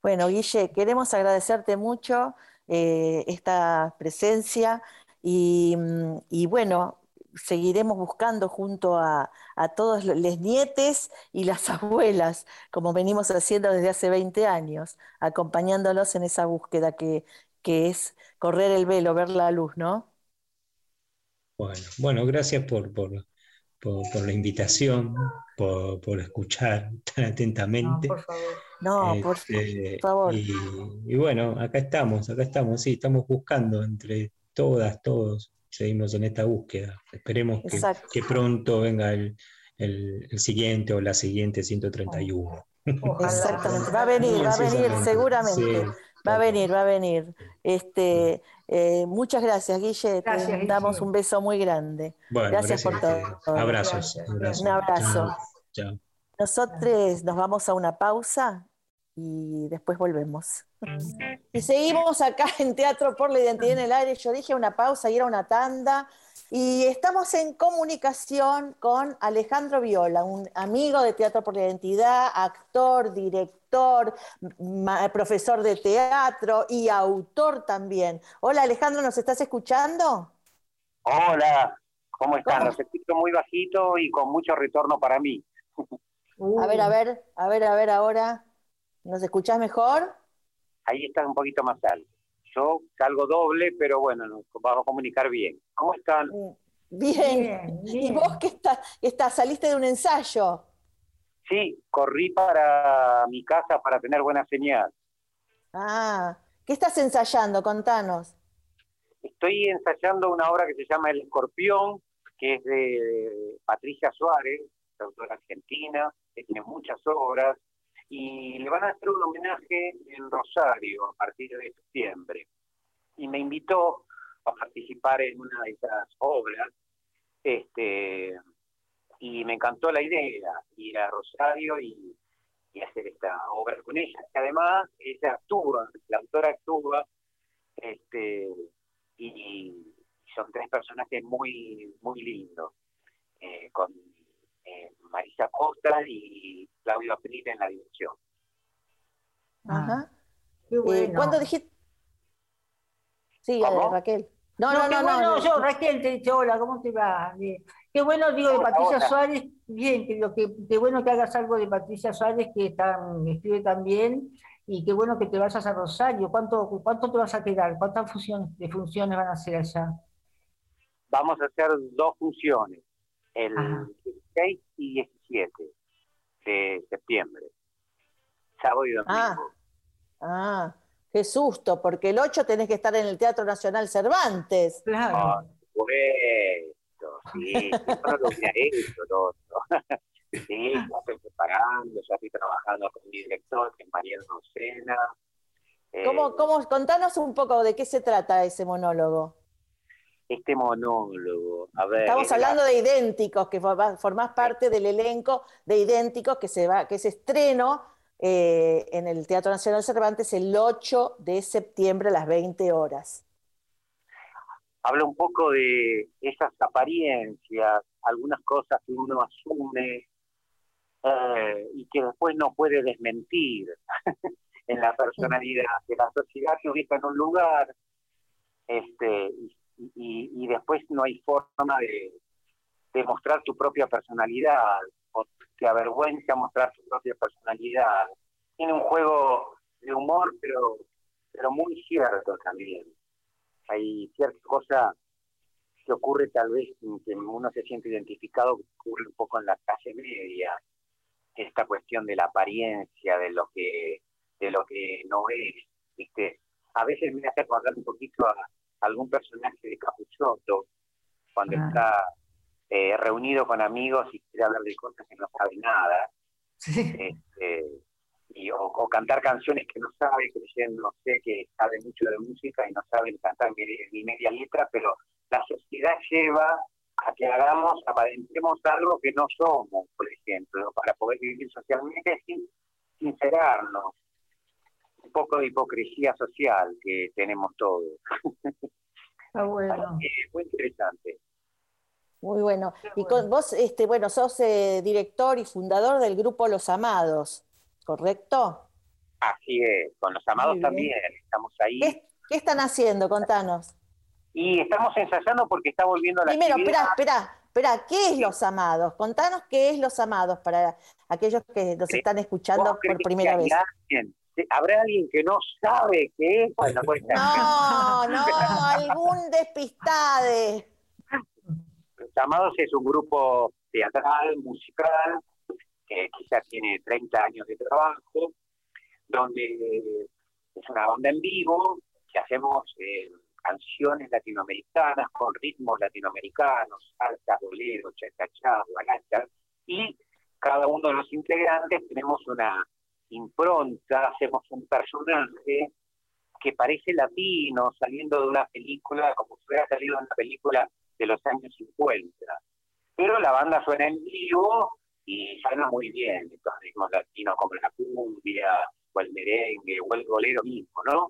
Bueno, Guille, queremos agradecerte mucho eh, esta presencia mm, y, bueno, seguiremos buscando junto a, todos los nietes y las abuelas, como venimos haciendo desde hace 20 años, acompañándolos en esa búsqueda que, es correr el velo, ver la luz, ¿no? Bueno, bueno gracias por, por, por, la invitación, por, escuchar tan atentamente. No, por favor. No, por este, favor. Y, bueno, acá estamos, acá estamos, sí, estamos buscando entre todas, todos, seguimos en esta búsqueda. Esperemos que, pronto venga el, siguiente o la siguiente 131. Exactamente, va a venir, va a venir seguramente. Va a venir, va a venir. Este, eh, muchas gracias, Guille. Te damos un beso muy grande. gracias, por todo. Abrazos, Un abrazo. Nosotros nos vamos a una pausa y después volvemos. Y seguimos acá en Teatro por la Identidad en el Aire. Yo dije una pausa y era una tanda. Y estamos en comunicación con Alejandro Viola, un amigo de Teatro por la Identidad, actor, director, profesor de teatro y autor también. Hola Alejandro, ¿nos estás escuchando? Hola, ¿cómo están? Los escucho muy bajito y con mucho retorno para mí. A ver, a ver, a ver, a ver ahora. ¿Nos escuchás mejor? Ahí está un poquito más alto. Yo salgo doble, pero bueno, nos vamos a comunicar bien. ¿Cómo están? Bien. ¿Y vos qué estás? ¿Saliste de un ensayo? Sí, corrí para mi casa para tener buena señal. Ah, ¿qué estás ensayando? Contanos. Estoy ensayando una obra que se llama El Escorpión, que es de Patricia Suárez, autora argentina, que tiene muchas obras, y le van a hacer un homenaje en Rosario a partir de septiembre. Y me invitó a participar en una de esas obras, este, y me encantó la idea, ir a Rosario y, hacer esta obra con ella. Además, ella actúa, la autora actúa, este, y son tres personajes muy, muy lindos, eh, con eh, Marisa Costa y Claudio April en la dirección. Ajá. Qué eh, ¿Cuándo dijiste? Sí, Raquel. No, no, no, no, yo, Raquel, te dicho, hola, ¿cómo te va? Qué bueno, digo, de Patricia Suárez, bien, que, lo que, qué bueno que hagas algo de Patricia Suárez, que está, escribe también, y qué bueno que te vayas a Rosario. ¿Cuánto, cuánto te vas a quedar? ¿Cuántas funciones, de funciones van a hacer allá? Vamos a hacer dos funciones el 16 y 17 de septiembre, sábado y domingo. Ah, ah, qué susto, porque el 8 tenés que estar en el Teatro Nacional Cervantes. Claro. Por supuesto, sí, yo no lo había hecho, no, Sí, ya estoy preparando, ya estoy trabajando con mi director, que es Mariano Sena, Eh, ¿Cómo, cómo, contanos un poco de qué se trata ese monólogo. Este monólogo, a ver. Estamos es la- hablando de idénticos, que formás parte del elenco de idénticos que se va, que se estreno eh, en el Teatro Nacional Cervantes el 8 de septiembre a las 20 horas. habla un poco de esas apariencias, algunas cosas que uno asume eh, y que después no puede desmentir en la personalidad, que la sociedad te ubica en un lugar este, y, y- y después no hay forma de, de mostrar tu propia personalidad, o te avergüenza mostrar tu propia personalidad. Tiene un juego de humor, pero, pero muy cierto también hay cierta cosa que ocurre tal vez que uno se siente identificado, que ocurre un poco en la clase media, esta cuestión de la apariencia, de lo que, de lo que no es, ¿viste? A veces me hace acordar un poquito a algún personaje de Capuchotto, cuando Ah. está eh, reunido con amigos y quiere hablar de cosas que no sabe nada, este, y, o, o cantar canciones que no sabe, creyendo, no sé, que sabe mucho de música y no saben cantar ni, ni media letra, pero la sociedad lleva a que hagamos, aparentemos algo que no somos, por ejemplo, para poder vivir socialmente sin sincerarnos. Un poco de hipocresía social que tenemos todos. Está bueno. Eh, muy interesante. Muy bueno. Y con vos, este, bueno, sos eh, director y fundador del grupo Los Amados, ¿correcto? Así es, con los amados también, estamos ahí. ¿Qué, qué están haciendo? Contanos. Y estamos ensayando porque está volviendo la Primero, espera, espera, espera, ¿qué es Los Amados? Contanos qué es Los Amados para aquellos que nos ¿Crees- están escuchando ¿Vos crees por primera vez. alguien- ¿Habrá alguien que no sabe qué es? Bueno, pues, No, no, algún despistade. Los Amados es un grupo teatral, musical, que quizás tiene 30 años de trabajo, donde es una banda en vivo, que hacemos eh, canciones latinoamericanas con ritmos latinoamericanos, salsa, bolero, chachachá, guaracha, y cada uno de los integrantes tenemos una impronta, hacemos un personaje que parece latino, saliendo de una película, como si hubiera salido de una película de los años 50. Pero la banda suena en vivo y suena muy bien, estos ritmos latinos como la cumbia, o el merengue, o el bolero mismo, ¿no?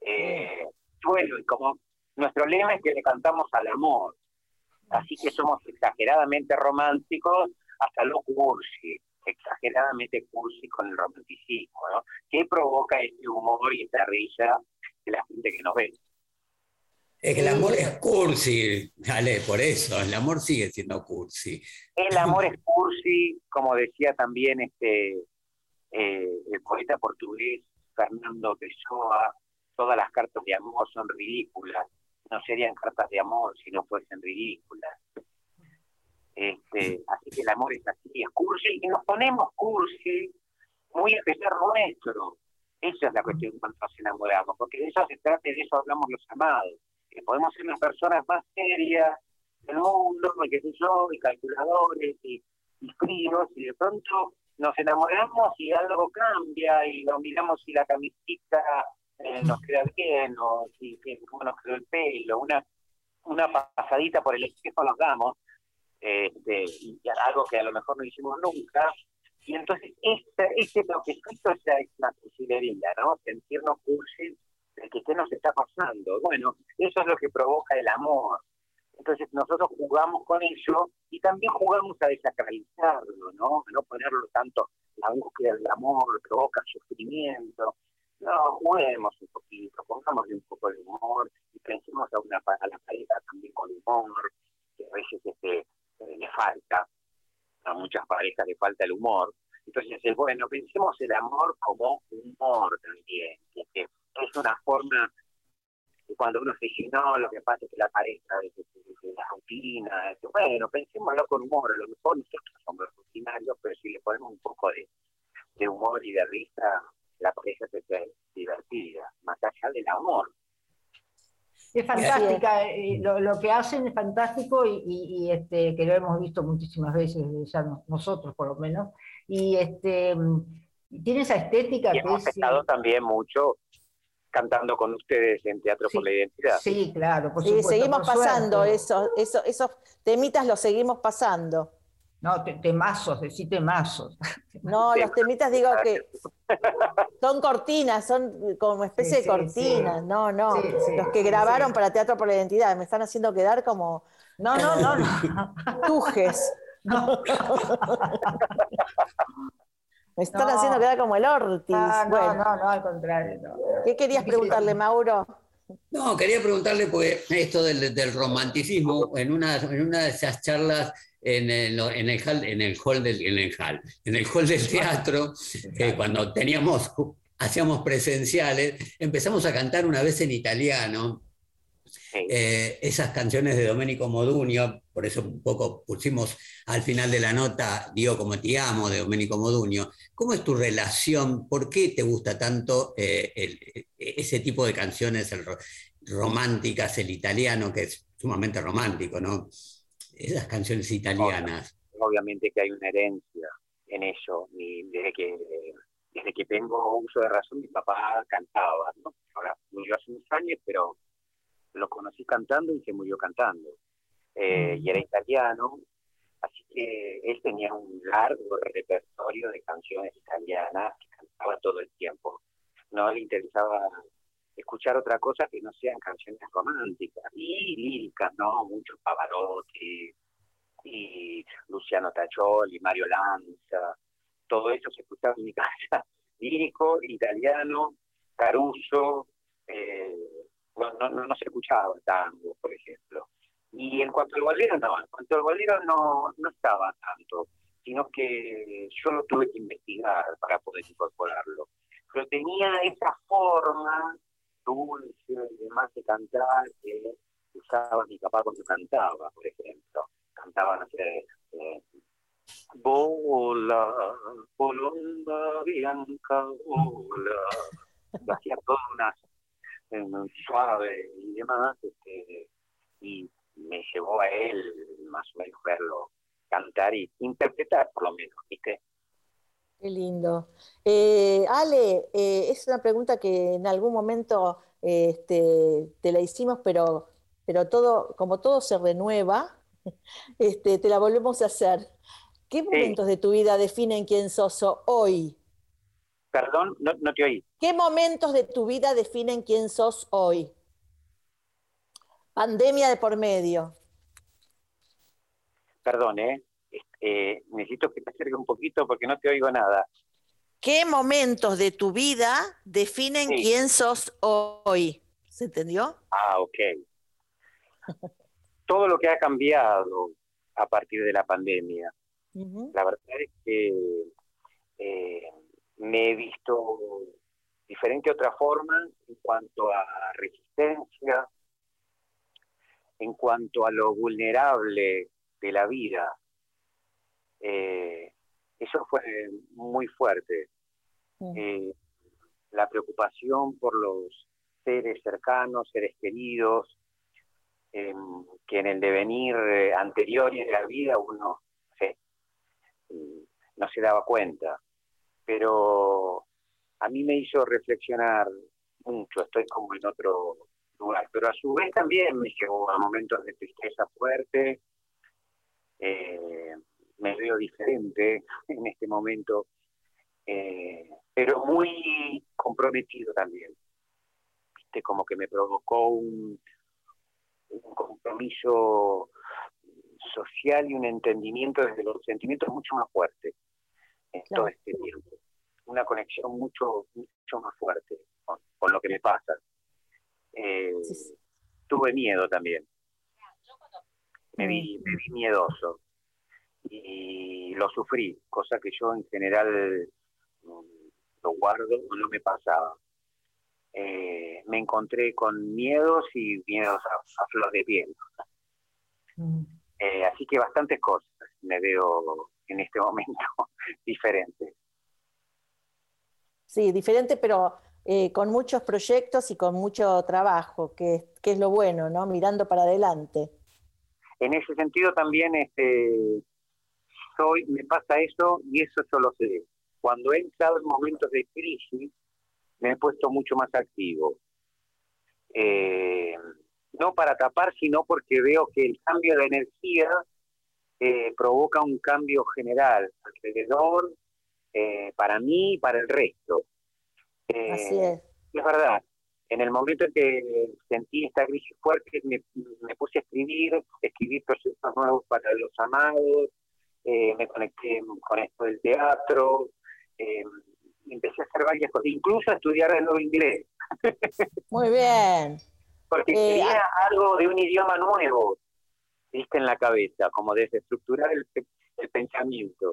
Eh, bueno, y como nuestro lema es que le cantamos al amor, así que somos exageradamente románticos hasta lo cursi, exageradamente cursi con el romanticismo, ¿no? Que provoca este humor y esta risa de la gente que nos ve. Es que el amor es cursi, dale, por eso, el amor sigue siendo cursi. El amor es cursi, como decía también este eh, el poeta portugués Fernando Pessoa, todas las cartas de amor son ridículas, no serían cartas de amor si no fuesen ridículas. Este, así que el amor es así, es cursi, y nos ponemos cursi muy a pesar nuestro. Esa es la cuestión cuando nos enamoramos, porque de eso se trata y de eso hablamos los amados, que podemos ser las personas más serias del mundo, qué sé yo, y calculadores y, y fríos, y de pronto nos enamoramos y algo cambia, y lo miramos si la camisita eh, nos queda bien, o si- cómo nos quedó el pelo, una, una pasadita por el espejo nos damos, este, y algo que a lo mejor no hicimos nunca, y entonces este, este toquecito ya es la cursilería, ¿no? Sentirnos cursis de que qué nos está pasando. Bueno, eso es lo que provoca el amor. Entonces nosotros jugamos con eso y también jugamos a desacralizarlo, ¿no? A no ponerlo tanto, la búsqueda del amor provoca sufrimiento. No, juguemos un poquito, pongámosle un poco de humor y pensemos a, una, a la pareja también con humor, que a veces este, le falta, a muchas parejas le falta el humor. Entonces, bueno, pensemos el amor como humor también, es una forma que cuando uno se dice, no, lo que pasa es que la pareja es, la rutina, bueno, pensémoslo con humor, a lo mejor nosotros somos rutinarios, pero si le ponemos un poco de, de humor y de risa, la pareja se ve divertida, más allá del amor. Es fantástica, eh, lo, lo que hacen es fantástico y, y- y, este, que lo hemos visto muchísimas veces, ya no- nosotros por lo menos, y este, tiene esa estética Y que hemos es... estado eh, también mucho cantando con ustedes en Teatro por la Identidad. Sí, claro, por Sí, supuesto, seguimos por pasando suerte. eso, eso, esos temitas los seguimos pasando. No, te- temazos, decí temazos. No, los temitas digo que son cortinas, son como especie Sí, de cortinas, sí. no, no. Sí, sí, los que grabaron sí. para Teatro por la Identidad, me están haciendo quedar como No, no, no, no. tujes. No, Me están No. haciendo quedar como el Ortiz. Ah, no, bueno, no, no, al contrario. no. ¿qué querías preguntarle, Mauro? No, quería preguntarle, porque esto del, del romanticismo, en una, en una de esas charlas en el, en el, hall, en el hall del en el hall, en el hall del teatro, eh, cuando teníamos, hacíamos presenciales, empezamos a cantar una vez en italiano, eh, esas canciones de Domenico Modugno, por eso un poco pusimos al final de la nota, digo como te amo, de Domenico Modugno. ¿Cómo es tu relación? ¿Por qué te gusta tanto eh, el- ese tipo de canciones el románticas, el italiano, que es sumamente romántico, ¿no? Esas canciones italianas. obviamente que hay una herencia en ello. Y desde que desde que tengo uso de razón, mi papá cantaba, ¿no? Ahora murió hace unos años, pero lo conocí cantando y se murió cantando. Eh, y era italiano, así que él tenía un largo repertorio de canciones italianas que cantaba todo el tiempo. No le interesaba escuchar otra cosa que no sean canciones románticas y líricas, ¿no? Mucho Pavarotti, y Luciano Tacholi, Mario Lanza, todo eso se escuchaba en mi casa. Lírico, italiano, Caruso, eh, no, no, se escuchaba tango, por ejemplo. Y en cuanto al bolero, no, en cuanto al bolero no, no estaba tanto, sino que yo lo tuve que investigar para poder incorporarlo. Pero tenía esa forma dulce y demás de cantar que usaba mi papá cuando cantaba, por ejemplo. Cantaba, no sé, eh, Vola, volonda bianca, vola. Lo hacía todo unas suave y demás, este, y me llevó a él más o menos verlo cantar y interpretar por lo menos, ¿viste? Qué lindo. Eh, Ale, eh, es una pregunta que en algún momento eh, este, te la hicimos, pero, pero todo, como todo se renueva, este, te la volvemos a hacer. ¿Qué momentos de tu vida definen quién sos hoy? Perdón, no, no te oí. ¿Qué momentos de tu vida definen quién sos hoy? Pandemia de por medio. Perdón, ¿eh? Este, necesito que te acerques un poquito porque no te oigo nada. ¿Qué momentos de tu vida definen Sí. quién sos hoy? ¿Se entendió? Ah, ok. Todo lo que ha cambiado a partir de la pandemia. La verdad es que eh, me he visto diferente de otra forma en cuanto a resistencia, en cuanto a lo vulnerable de la vida. Eh, eso fue muy fuerte. Eh, la preocupación por los seres cercanos, seres queridos, eh, que en el devenir eh, anterior y de la vida uno mm, no se daba cuenta. Pero a mí me hizo reflexionar mucho, estoy como en otro lugar, pero a su vez también me llevó a momentos de tristeza fuerte, eh, me veo diferente en este momento, eh, pero muy comprometido también. Viste, como que me provocó un, un compromiso social y un entendimiento desde los sentimientos mucho más fuerte en Claro. todo este tiempo. Una conexión mucho, mucho más fuerte con, con lo que me pasa. Eh, Sí, sí. tuve miedo también. Me vi, me vi miedoso y lo sufrí, cosa que yo en general mm, lo guardo o no me pasaba. Eh, me encontré con miedos y miedos a, a flor de piel. Mm. Eh, así que bastantes cosas me veo en este momento diferentes. Sí, diferente, pero eh, con muchos proyectos y con mucho trabajo, que, que es lo bueno, ¿no? Mirando para adelante. En ese sentido también este, soy, me pasa eso y eso yo lo sé. Cuando he entrado en momentos de crisis, me he puesto mucho más activo. eh, no para tapar, sino porque veo que el cambio de energía eh, provoca un cambio general alrededor, eh, para mí y para el resto. Así es. Es verdad, en el momento en que sentí esta crisis fuerte, me, puse a escribir, escribí proyectos nuevos para los amados, me conecté con esto del teatro, empecé a hacer varias cosas, incluso a estudiar el nuevo inglés. Muy bien. Porque eh, quería algo de un idioma nuevo, viste, en la cabeza, como desestructurar el, el pensamiento.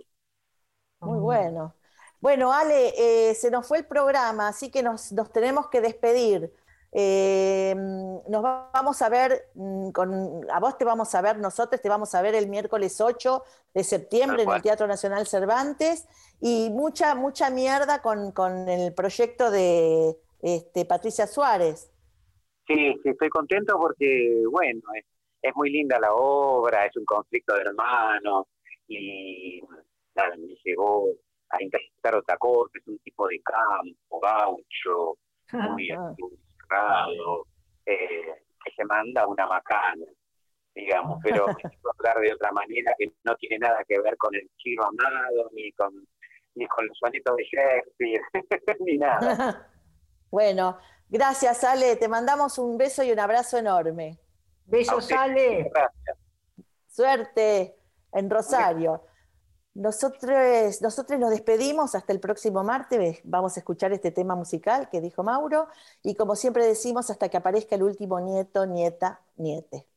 Muy bueno. Bueno, Ale, eh, se nos fue el programa, así que nos, nos tenemos que despedir. Eh, nos vamos a ver, mm, con, a vos te vamos a ver, nosotros te vamos a ver el miércoles 8 de septiembre en el Teatro Nacional Cervantes. Y mucha, mucha mierda con, con el proyecto de este, Patricia Suárez. Sí, sí, estoy contento porque, bueno, es, es muy linda la obra, es un conflicto de hermanos y nada, me llegó a interpretar otra cosa, es un tipo de campo, gaucho, muy eh, que se manda una macana, digamos, pero hablar de otra manera que no tiene nada que ver con el chino amado, ni con, ni con los sonitos de Shakespeare, ni nada. bueno, gracias Ale, te mandamos un beso y un abrazo enorme. Besos Ale. Gracias. Suerte en Rosario. Nosotros, nosotros nos despedimos hasta el próximo martes. Vamos a escuchar este tema musical que dijo Mauro. Y como siempre decimos, hasta que aparezca el último nieto, nieta, niete.